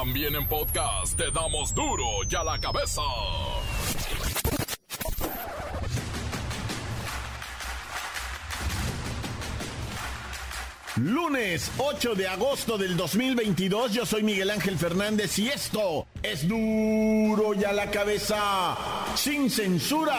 También en podcast te damos duro y a la cabeza. Lunes 8 de agosto del 2022, yo soy Miguel Ángel Fernández y esto es duro y a la cabeza, sin censura.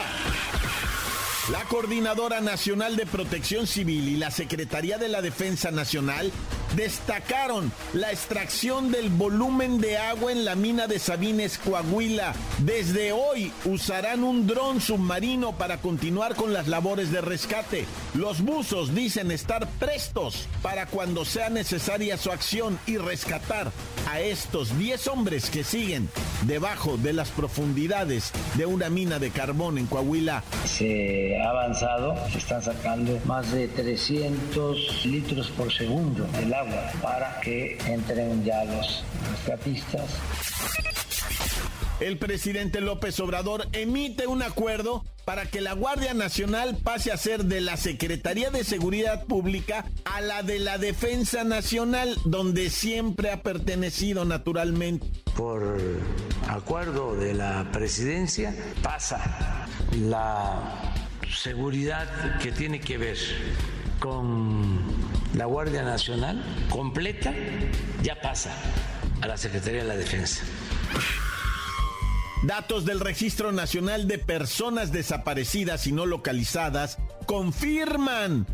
La Coordinadora Nacional de Protección Civil y la Secretaría de la Defensa Nacional destacaron la extracción del volumen de agua en la mina de Sabines, Coahuila. Desde hoy usarán un dron submarino para continuar con las labores de rescate. Los buzos dicen estar prestos para cuando sea necesaria su acción y rescatar a estos 10 hombres que siguen debajo de las profundidades de una mina de carbón en Coahuila. Se ha avanzado, se están sacando más de 300 litros por segundo del agua para que entren ya los rescatistas. El presidente López Obrador emite un acuerdo para que la Guardia Nacional pase a ser de la Secretaría de Seguridad Pública a la de la Defensa Nacional, donde siempre ha pertenecido naturalmente. Por acuerdo de la presidencia pasa la seguridad que tiene que ver con la Guardia Nacional completa, ya pasa a la Secretaría de la Defensa. Datos del Registro Nacional de Personas Desaparecidas y No Localizadas confirman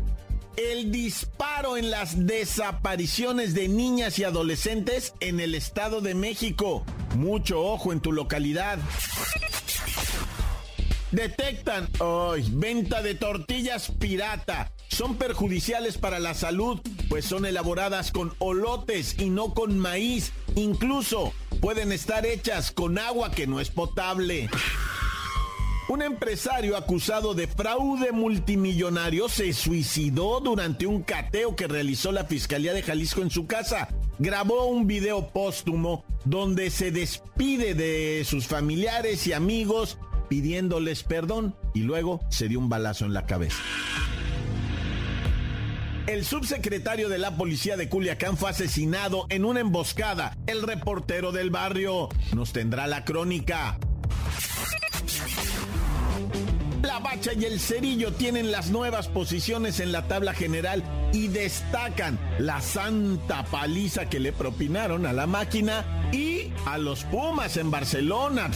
el disparo en las desapariciones de niñas y adolescentes en el Estado de México. Mucho ojo en tu localidad. Detectan hoy venta de tortillas pirata. Son perjudiciales para la salud, pues son elaboradas con olotes y no con maíz. Incluso pueden estar hechas con agua que no es potable. Un empresario acusado de fraude multimillonario se suicidó durante un cateo que realizó la Fiscalía de Jalisco en su casa. Grabó un video póstumo donde se despide de sus familiares y amigos pidiéndoles perdón y luego se dio un balazo en la cabeza. El subsecretario de la policía de Culiacán fue asesinado en una emboscada. El reportero del barrio nos tendrá la crónica. La Bacha y el Cerillo tienen las nuevas posiciones en la tabla general y destacan la santa paliza que le propinaron a la máquina y a los Pumas en Barcelona.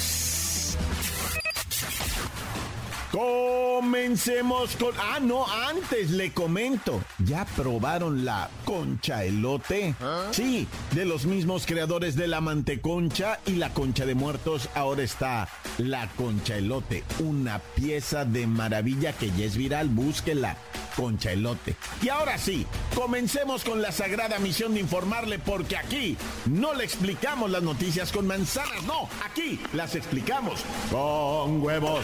Comencemos con... Ah, no, antes le comento. ¿Ya probaron la concha elote? Sí, de los mismos creadores de la manteconcha y la concha de muertos, ahora está la concha elote. Una pieza de maravilla que ya es viral, búsquela. Concha elote. Y ahora sí, comencemos con la sagrada misión de informarle porque aquí no le explicamos las noticias con manzanas, no, aquí las explicamos con huevos.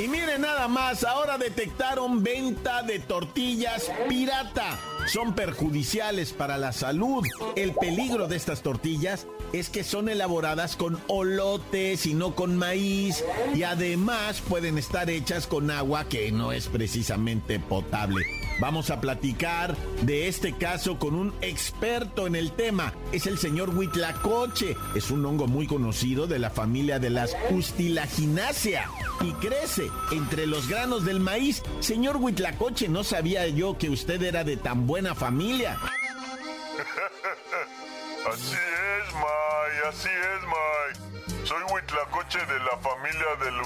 Y miren nada más, ahora detectaron venta de tortillas pirata. Son perjudiciales para la salud. El peligro de estas tortillas es que son elaboradas con olotes y no con maíz. Y además pueden estar hechas con agua que no es precisamente potable. Vamos a platicar de este caso con un experto en el tema. Es el señor Huitlacoche. Es un hongo muy conocido de la familia de las Ustilaginácea y crece entre los granos del maíz. Señor Huitlacoche, no sabía yo que usted era de tan buena familia. así es, May, así es, May. Soy Huitlacoche de la familia de la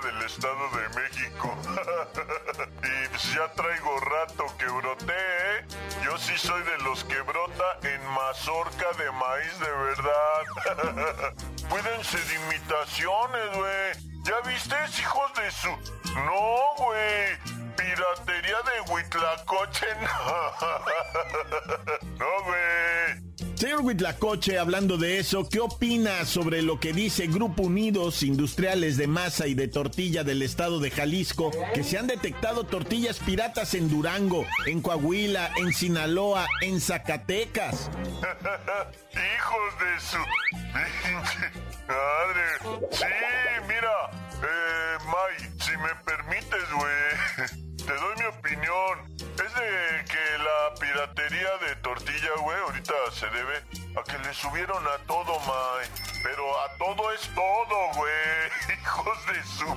del Estado de México. y pues ya traigo rato que broté, ¿eh? Yo sí soy de los que brota en mazorca de maíz de verdad. Cuídense de imitaciones, güey. ¿Ya viste, hijos de su...? No, güey. Piratería de Huitlacoche, no. no, güey. Señor Huitlacoche, hablando de eso, ¿qué opina sobre lo que dice Grupo Unidos Industriales de Masa y de Tortilla del estado de Jalisco, que se han detectado tortillas piratas en Durango, en Coahuila, en Sinaloa, en Zacatecas? Hijos de su... Madre. Sí, a todo, May. Pero a todo es todo, güey. Hijos de su...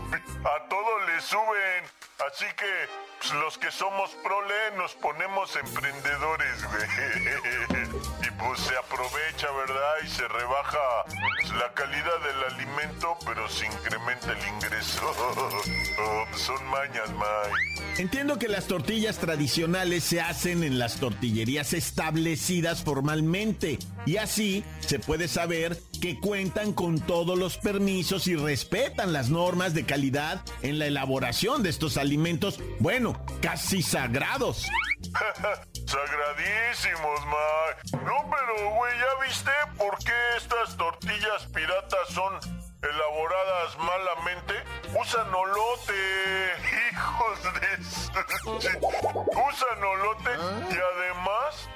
A todo le suben. Así que pues, los que somos prole nos ponemos emprendedores, güey. Y pues se aprovecha, ¿verdad? Y se rebaja la calidad del alimento, incrementa el ingreso. Oh, son mañas, May. Entiendo que las tortillas tradicionales se hacen en las tortillerías establecidas formalmente y así se puede saber que cuentan con todos los permisos y respetan las normas de calidad en la elaboración de estos alimentos, bueno, casi sagrados. Sagradísimos, May. No, pero, güey, ¿ya viste por qué estas tortillas piratas son elaboradas malamente? Usan olote, hijos de... Usan olote y además...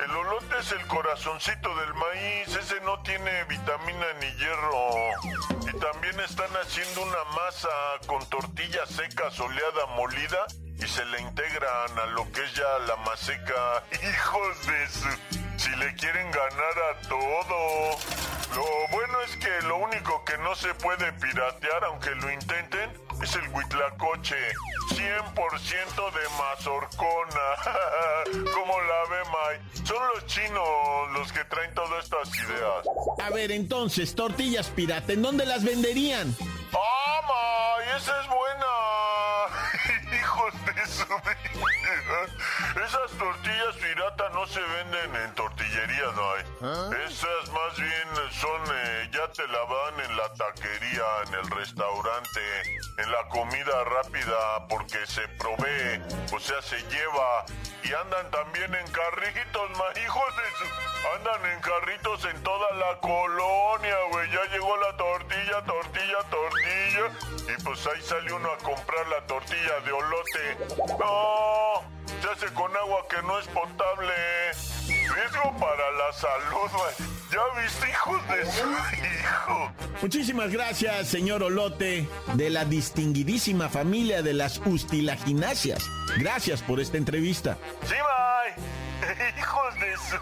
El olote es el corazoncito del maíz, ese no tiene vitamina ni hierro. Y también están haciendo una masa con tortilla seca soleada molida y se le integran a lo que es ya la maseca. Hijos de su... Si le quieren ganar a todo. Lo bueno es que lo único que no se puede piratear, aunque lo intenten, es el huitlacoche. 100% de mazorcona. ¿Cómo la ve, May? Son los chinos los que traen todas estas ideas. A ver, entonces, tortillas pirata, ¿en dónde las venderían? ¡Ah, May! ¡Esa es buena! Esas tortillas pirata no se venden en tortillerías, no hay. Esas más bien son, eh, ya te la van en la taquería, en el restaurante, en la comida rápida, porque se provee, o sea, se lleva. Y andan también en carritos, ma, hijos de su... Andan en carritos en toda la colonia, güey. Ya llegó la tortilla, tortilla, tortilla. Y pues ahí sale uno a comprar la tortilla de olote. No, se hace con agua que no es potable. Riesgo para la salud, güey. ¿Ya viste, hijos de su hijo? Muchísimas gracias, señor Olote, de la distinguidísima familia de las Ustilagináceas. Gracias por esta entrevista. Sí, bye. Hijos de su...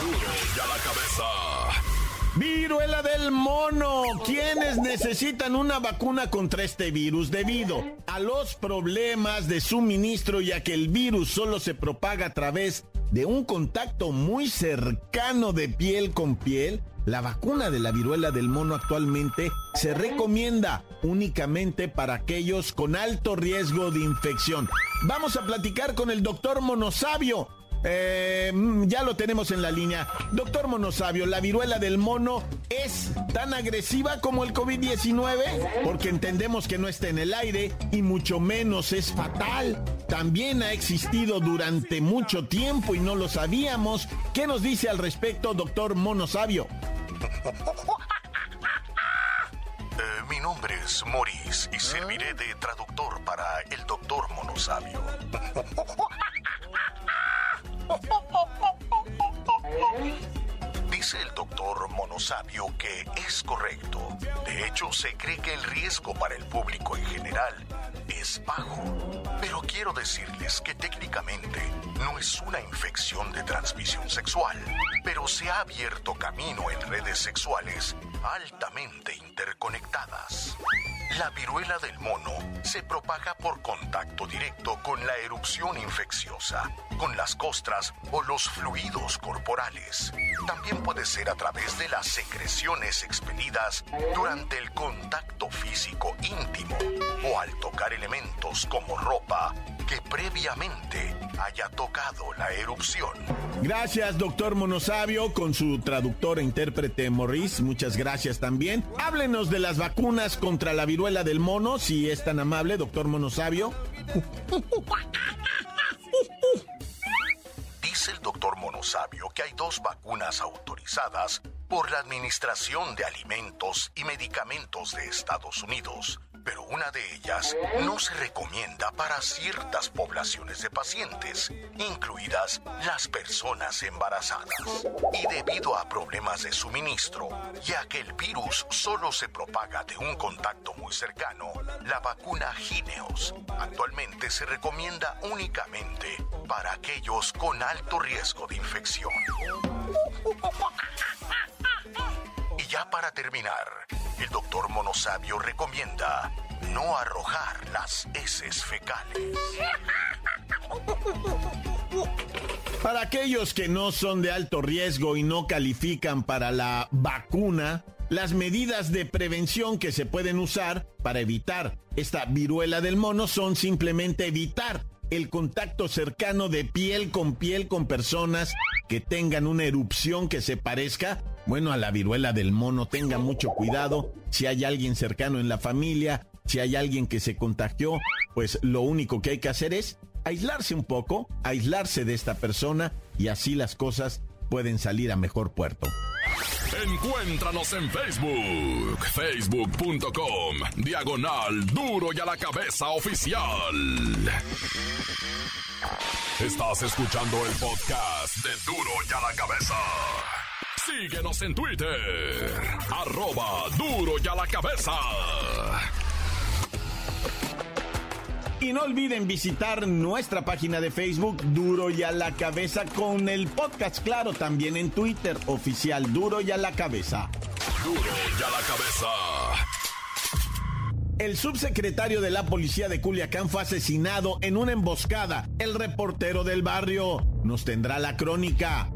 Duro y a la cabeza. Viruela del mono. ¿Quiénes necesitan una vacuna contra este virus? Debido a los problemas de suministro, ya que el virus solo se propaga a través de un contacto muy cercano de piel con piel, la vacuna de la viruela del mono actualmente se recomienda únicamente para aquellos con alto riesgo de infección. Vamos a platicar con el doctor Monosabio. Eh, mm, ya lo tenemos en la línea. Doctor Monosabio, ¿la viruela del mono es tan agresiva como el COVID-19? Porque entendemos que no está en el aire y mucho menos es fatal. También ha existido durante mucho tiempo y no lo sabíamos. ¿Qué nos dice al respecto, doctor Monosabio? Eh, mi nombre es Maurice y serviré de traductor para el doctor Monosabio. Dice el doctor Monosabio que es correcto. De hecho, se cree que el riesgo para el público en general es bajo. Pero quiero decirles que técnicamente no es una infección de transmisión sexual, pero se ha abierto camino en redes sexuales altamente interconectadas. La viruela del mono se propaga por contacto directo con la erupción infecciosa, con las costras o los fluidos corporales. También puede ser a través de las secreciones expelidas durante el contacto físico íntimo o al tocar elementos como ropa que previamente haya tocado la erupción. Gracias, doctor Monosabio, con su traductor e intérprete Morris. Muchas gracias también. Háblenos de las vacunas contra la viruela del mono, si es tan amable, doctor Monosabio. Dice el doctor Monosabio que hay dos vacunas autorizadas por la Administración de Alimentos y Medicamentos de Estados Unidos, pero una de ellas no se recomienda para ciertas poblaciones de pacientes, incluidas las personas embarazadas. Y debido a problemas de suministro, ya que el virus solo se propaga de un contacto muy cercano, la vacuna Gineos actualmente se recomienda únicamente para aquellos con alto riesgo de infección. Ya para terminar, el doctor Monosabio recomienda no arrojar las heces fecales. Para aquellos que no son de alto riesgo y no califican para la vacuna, las medidas de prevención que se pueden usar para evitar esta viruela del mono son simplemente evitar el contacto cercano de piel con piel con personas que tengan una erupción que se parezca, bueno, a la viruela del mono. Tenga mucho cuidado si hay alguien cercano en la familia, si hay alguien que se contagió, pues lo único que hay que hacer es aislarse un poco, aislarse de esta persona y así las cosas pueden salir a mejor puerto. Encuéntranos en Facebook, facebook.com, diagonal duro y a la cabeza oficial. Estás escuchando el podcast de duro y a la cabeza. Síguenos en Twitter, arroba duro y a la cabeza. Y no olviden visitar nuestra página de Facebook Duro y a la cabeza con el podcast, claro, también en Twitter oficial Duro y a la cabeza. Duro y a la cabeza. El subsecretario de la policía de Culiacán fue asesinado en una emboscada. El reportero del barrio nos tendrá la crónica.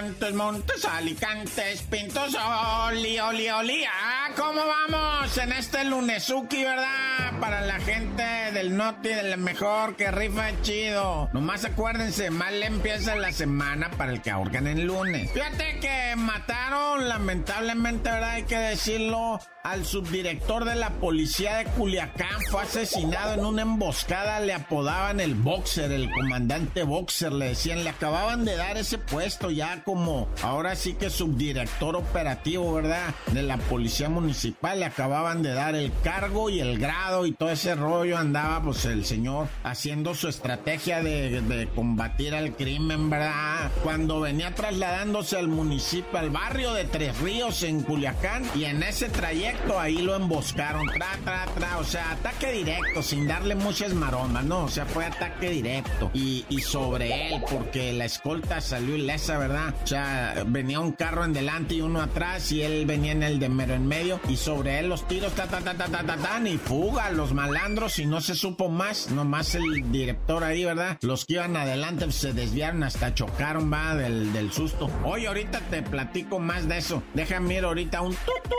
Montes, Montes, Alicantes, Pintos, Oli, Oli, Oli. Ah, ¿cómo vamos en este lunesuki, verdad? Para la gente del Noti, del mejor, que rifa chido. Nomás acuérdense, mal empieza la semana para el que ahorcan el lunes. Fíjate que mataron, lamentablemente, ¿verdad? Hay que decirlo, al subdirector de la policía de Culiacán. Fue asesinado en una emboscada, le apodaban el boxer, el comandante boxer, le decían, le acababan de dar ese puesto ya como ahora sí que subdirector operativo, ¿verdad? De la policía municipal. Le acababan de dar el cargo y el grado y todo ese rollo. Andaba pues el señor haciendo su estrategia de, de combatir al crimen, ¿verdad? Cuando venía trasladándose al municipio, al barrio de Tres Ríos en Culiacán y en ese trayecto ahí lo emboscaron. Tra, tra, tra. O sea, ataque directo, sin darle muchas maromas, ¿no? O sea, fue ataque directo. Y, y sobre él, porque la escolta salió ilesa, ¿verdad? O sea, venía un carro en delante y uno atrás y él venía en el de mero en medio y sobre él los tiros, ta, ta, ta, ta, ta, ta, ta, y fuga, los malandros y no se supo más, nomás el director ahí, ¿verdad? Los que iban adelante se desviaron hasta chocaron, va, del, del susto. Oye, ahorita te platico más de eso. Déjame ir ahorita un tut,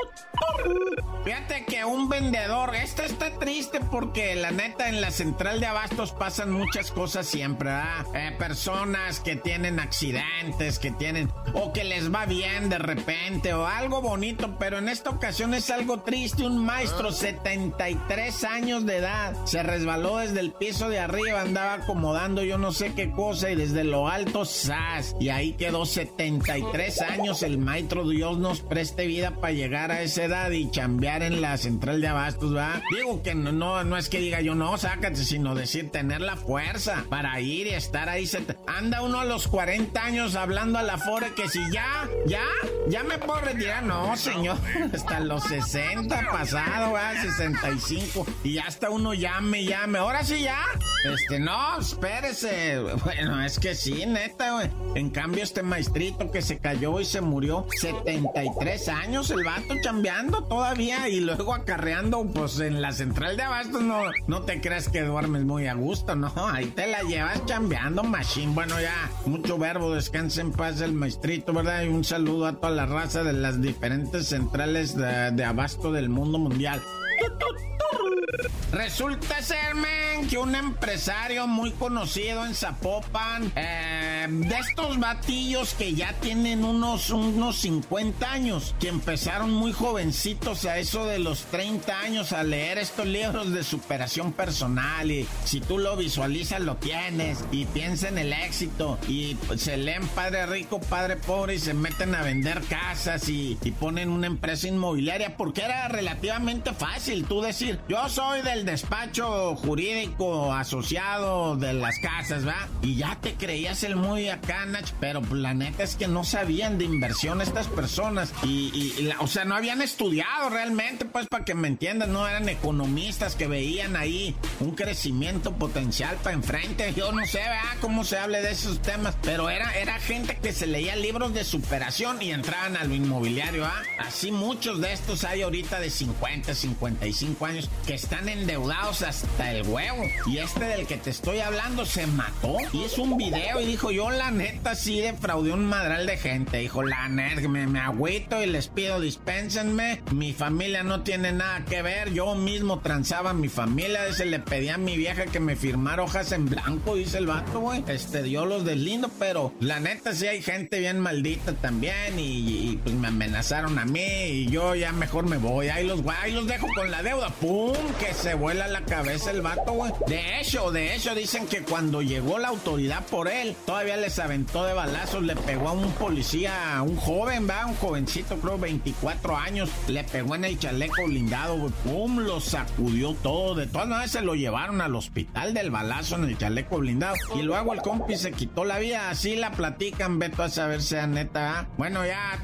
Fíjate que un vendedor, este está triste porque la neta en la central de abastos pasan muchas cosas siempre, ¿verdad? Eh, personas que tienen accidentes, que tienen o que les va bien de repente o algo bonito, pero en esta ocasión es algo triste. Un maestro, 73 años de edad, se resbaló desde el piso de arriba, andaba acomodando yo no sé qué cosa y desde lo alto, ¡zas! Y ahí quedó 73 años. El maestro, Dios nos preste vida para llegar a esa edad y chambear en la central de abastos, ¿va? Digo que no, no, no es que diga yo no, sácate, sino decir tener la fuerza para ir y estar ahí. Anda uno a los 40 años hablando a la Fore que si ya, ya, ya me puedo retirar. No, señor, hasta los 60 pasado, ¿va? 65. Y ya hasta uno llame, llame. Ahora sí ya. Este, no, espérese. Bueno, es que sí, neta, güey. En cambio, este maestrito que se cayó y se murió, 73 años, el vato chambeando todavía y luego acarreando, pues en la central de abastos, no, no te creas que duermes muy a gusto, no. Ahí te la llevas chambeando, machine. Bueno, ya, mucho verbo, descansa en paz el maestrito, ¿verdad? Y un saludo a la raza de las diferentes centrales de, de abasto del mundo mundial. Resulta ser, men, que un empresario muy conocido en Zapopan, eh, de estos batillos que ya tienen unos, unos 50 años, que empezaron muy jovencitos a eso de los 30 años a leer estos libros de superación personal y si tú lo visualizas lo tienes y piensa en el éxito y se leen padre rico, padre pobre y se meten a vender casas y, y ponen una empresa inmobiliaria porque era relativamente fácil tú decir, yo soy del despacho jurídico asociado de las casas, ¿va? Y ya te creías el muy acá, pero la neta es que no sabían de inversión estas personas y, o sea, no habían estudiado realmente, pues para que me entiendan, no eran economistas que veían ahí un crecimiento potencial para enfrente. Yo no sé, ¿verdad? Cómo se hable de esos temas, pero era, era gente que se leía libros de superación y entraban a lo inmobiliario, ¿ah? Así muchos de estos hay ahorita de 50, 55 años que están endeudados hasta el huevo. Y este del que te estoy hablando se mató. Y es un video y dijo, yo la neta sí defraudé un madral de gente. Dijo, la neta, me, me agüito y les pido dispénsenme. Mi familia no tiene nada que ver. Yo mismo transaba a mi familia. Se le pedía a mi vieja que me firmara hojas en blanco, dice el vato, güey. Este, dio los deslindo, pero la neta sí hay gente bien maldita también. Y, pues me amenazaron a mí y yo ya mejor me voy. Ahí los, ahí los dejo con la deuda. ¡Pum! Que se vuela la cabeza el vato, güey. De hecho, de hecho, dicen que cuando llegó la autoridad por él, todavía les aventó de balazos, le pegó a un policía, un joven, va, un jovencito, creo 24 años, le pegó en el chaleco blindado, güey. ¡Pum! Lo sacudió todo. De todas maneras se lo llevaron al hospital del balazo en el chaleco blindado. Y luego el compi se quitó la vida. Así la platican, veto a saber sea neta. Bueno, ya.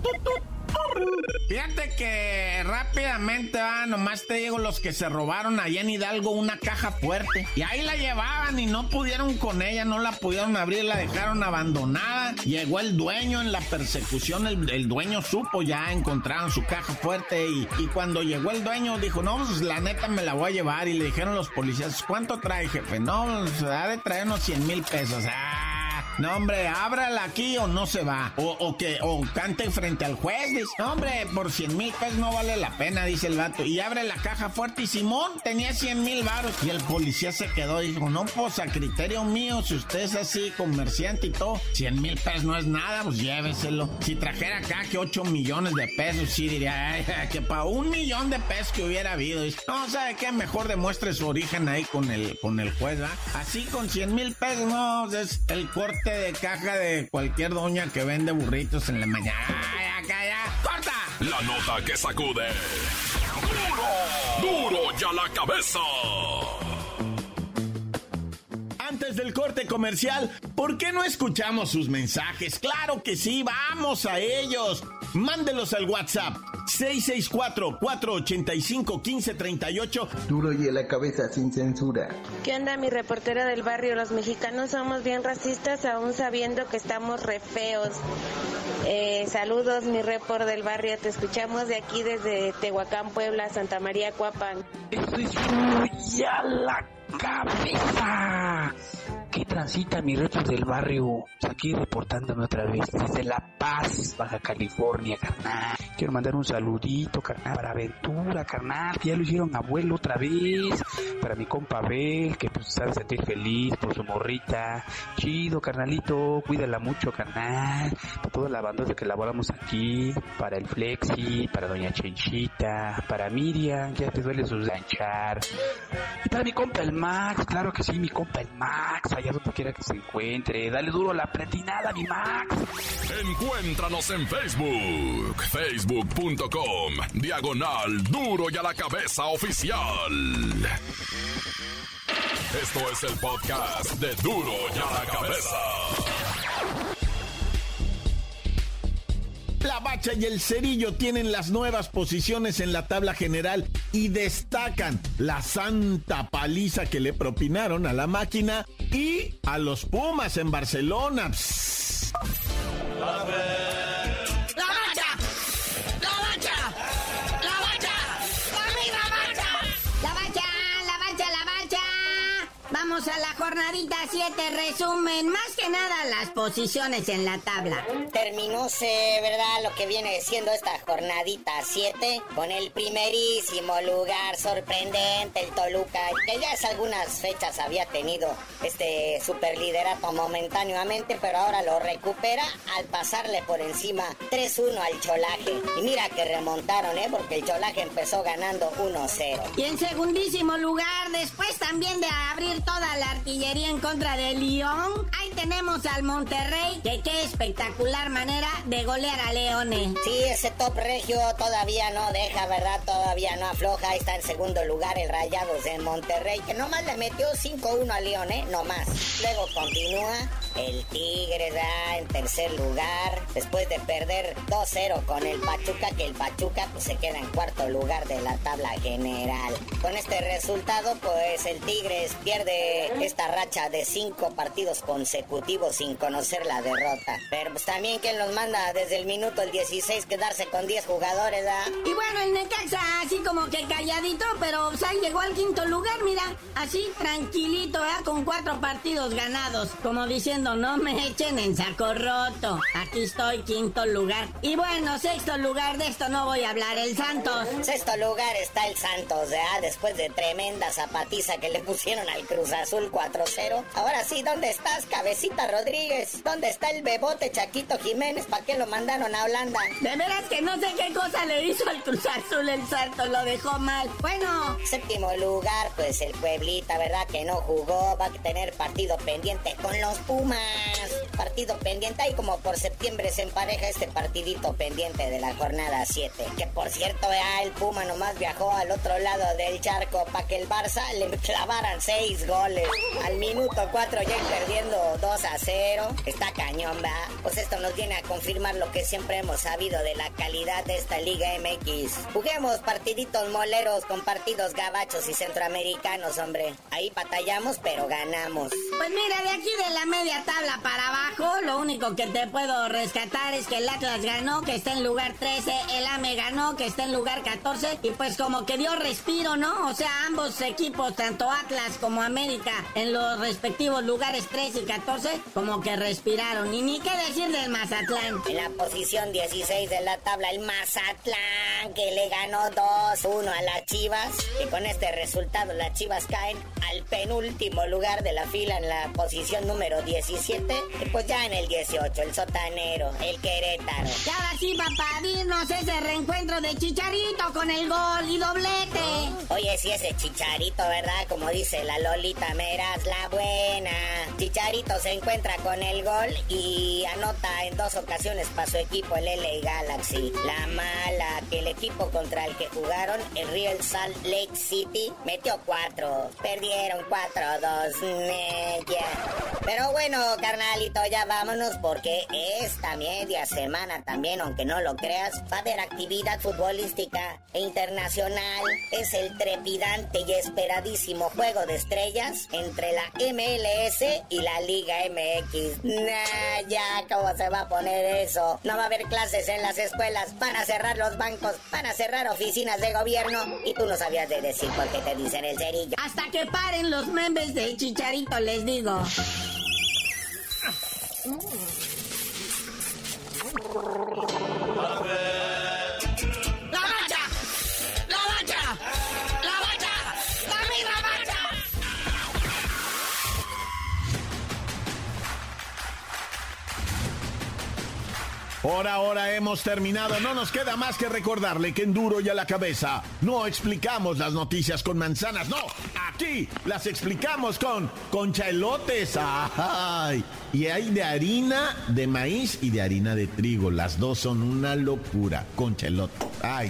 Fíjate que rápidamente, nomás te digo, los que se robaron allá en Hidalgo una caja fuerte. Y ahí la llevaban y no pudieron con ella, no la pudieron abrir, la dejaron abandonada. Llegó el dueño en la persecución, el, dueño supo ya, encontraron su caja fuerte. Y, y, cuando llegó el dueño dijo, no, pues la neta me la voy a llevar. Y le dijeron los policías, ¿cuánto trae, jefe? No, pues ha de traer unos 100 mil pesos. ¡Ah! No, hombre, ábrala aquí o no se va. O, que, o cante frente al juez. Dice, no, hombre, por 100 mil pesos no vale la pena, dice el vato. Y abre la caja fuerte y Simón tenía 100 mil baros. Y el policía se quedó y dijo, no, pues a criterio mío, si usted es así, comerciante y todo, 100 mil pesos no es nada, pues lléveselo. Si trajera acá que 8 millones de pesos, sí diría, ay, que para un millón de pesos que hubiera habido. Dice, no, ¿sabe qué? Mejor demuestre su origen ahí con el, con el juez, ¿va? Así con 100 mil pesos, no, es el corte de caja de cualquier doña que vende burritos en la mañana. ¡Acá ya! ¡Corta! La nota que sacude. ¡Duro! ¡Duro ya la cabeza! Antes del corte comercial, ¿por qué no escuchamos sus mensajes? Claro que sí, vamos a ellos. Mándelos al WhatsApp 664-485-1538. Duro y a la cabeza sin censura. ¿Qué onda, mi reportera del barrio? Los mexicanos somos bien racistas, aún sabiendo que estamos re feos. Eh, saludos, mi report del barrio. Te escuchamos de aquí desde Tehuacán, Puebla, Santa María, Cuapan. Eso es duro y a la cabeza. ¿Qué transita mi reto del barrio? Aquí reportándome otra vez desde La Paz, Baja California, carnal. Quiero mandar un saludito, carnal, para Aventura, carnal, ya lo hicieron abuelo otra vez. Para mi compa Bel, que pues sabe sentir feliz por su morrita. Chido, carnalito, cuídala mucho, carnal. Para toda la banda que laboramos aquí. Para el Flexi, para Doña Chenchita, para Miriam, ya te duele sus ganchar. Y para mi compa el Max, claro que sí, mi compa el Max donde quiera que se encuentre. Dale duro la pretinada, mi Max. Encuéntranos en Facebook, facebook.com, diagonal duro y a la cabeza oficial. Esto es el podcast de duro y a la cabeza. La Bacha y el Cerillo tienen las nuevas posiciones en la tabla general y destacan la santa paliza que le propinaron a la máquina y a los Pumas en Barcelona. A la jornadita 7, resumen, más que nada las posiciones en la tabla. Terminóse, ¿verdad? Lo que viene siendo esta jornadita 7 con el primerísimo lugar sorprendente, el Toluca, que ya hace algunas fechas había tenido este superliderato momentáneamente, pero ahora lo recupera al pasarle por encima 3-1 al Cholaje. Y mira que remontaron, ¿eh? Porque el Cholaje empezó ganando 1-0. Y en segundísimo lugar, después también de abrir toda la artillería en contra de León, ahí tenemos al Monterrey, que qué espectacular manera de golear a Leones. Sí, ese top regio todavía no deja, ¿verdad? Todavía no afloja. Ahí está en segundo lugar el Rayados de Monterrey, que nomás le metió 5-1 a León, ¿eh? No más. Luego continúa el Tigre, da en tercer lugar. Después de perder 2-0 con el Pachuca, que el Pachuca pues, se queda en cuarto lugar de la tabla general. Con este resultado, pues el Tigres pierde esta racha de cinco partidos consecutivos sin conocer la derrota. Pero pues también quien los manda desde el minuto el 16 quedarse con 10 jugadores, ¿da? Y bueno, el Necaxa como que calladito, pero o sea, llegó al quinto lugar, mira, así tranquilito, ¿eh? Con cuatro partidos ganados, como diciendo, no me echen en saco roto. Aquí estoy, quinto lugar. Y bueno, sexto lugar, de esto no voy a hablar, el Santos. Sexto lugar está el Santos, ¿verdad? Después de tremenda zapatiza que le pusieron al Cruz Azul 4-0. Ahora sí, ¿dónde estás, cabecita Rodríguez? ¿Dónde está el bebote Chaquito Jiménez? ¿Para qué lo mandaron a Holanda? De veras que no sé qué cosa le hizo al Cruz Azul el Santos, dejó mal. Bueno. Séptimo lugar, pues el Pueblita, ¿verdad? Que no jugó, va a tener partido pendiente con los Pumas. Partido pendiente, ahí como por septiembre se empareja este partidito pendiente de la jornada 7. Que por cierto, ya el Puma nomás viajó al otro lado del charco para que el Barça le clavaran 6 goles. Al minuto 4 ya perdiendo 2 a 0. Está cañón, ¿verdad? Pues esto nos viene a confirmar lo que siempre hemos sabido de la calidad de esta Liga MX. Juguemos partiditos moleros con partidos gabachos y centroamericanos, hombre. Ahí batallamos, pero ganamos. Pues mira, de aquí de la media tabla para abajo, lo único que te puedo rescatar es que el Atlas ganó, que está en lugar 13, el AME ganó, que está en lugar 14, y pues como que dio respiro, ¿no? O sea, ambos equipos, tanto Atlas como América, en los respectivos lugares 13 y 14, como que respiraron. Y ni qué decir del Mazatlán. En la posición 16 de la tabla, el Mazatlán, que le ganó 2-1 a las Chivas, y con este resultado las Chivas caen al penúltimo lugar de la fila en la posición número 17, y pues ya en el 18, el sotanero, el Querétaro. Y ahora sí, papá, dinos ese reencuentro de Chicharito con el gol y doblete. Oye, si ese Chicharito, ¿verdad? Como dice la Lolita Meras, la buena. Chicharito se encuentra con el gol y anota en dos ocasiones para su equipo, el LA Galaxy. La mala, que el equipo contra el que jugaron, el Real Salt Lake City, metió cuatro. Perdieron 4-2. Pero bueno, carnalito, ya vámonos porque esta media semana también, aunque no lo creas, va a haber actividad futbolística e internacional. Es el trepidante y esperadísimo juego de estrellas entre la MLS y la Liga MX. Nah, ya, ¿cómo se va a poner eso? No va a haber clases en las escuelas, van a cerrar los bancos, van a cerrar oficinas de gobierno y tú no sabías de decir por qué te dicen el cerillo. Hasta que paren los memes del chicharito, les digo. Por ahora hemos terminado. No nos queda más que recordarle que en duro y a la cabeza no explicamos las noticias con manzanas. No, aquí las explicamos con conchaelotes. ¡Ay! Y hay de harina de maíz y de harina de trigo. Las dos son una locura. Conchaelote. ¡Ay!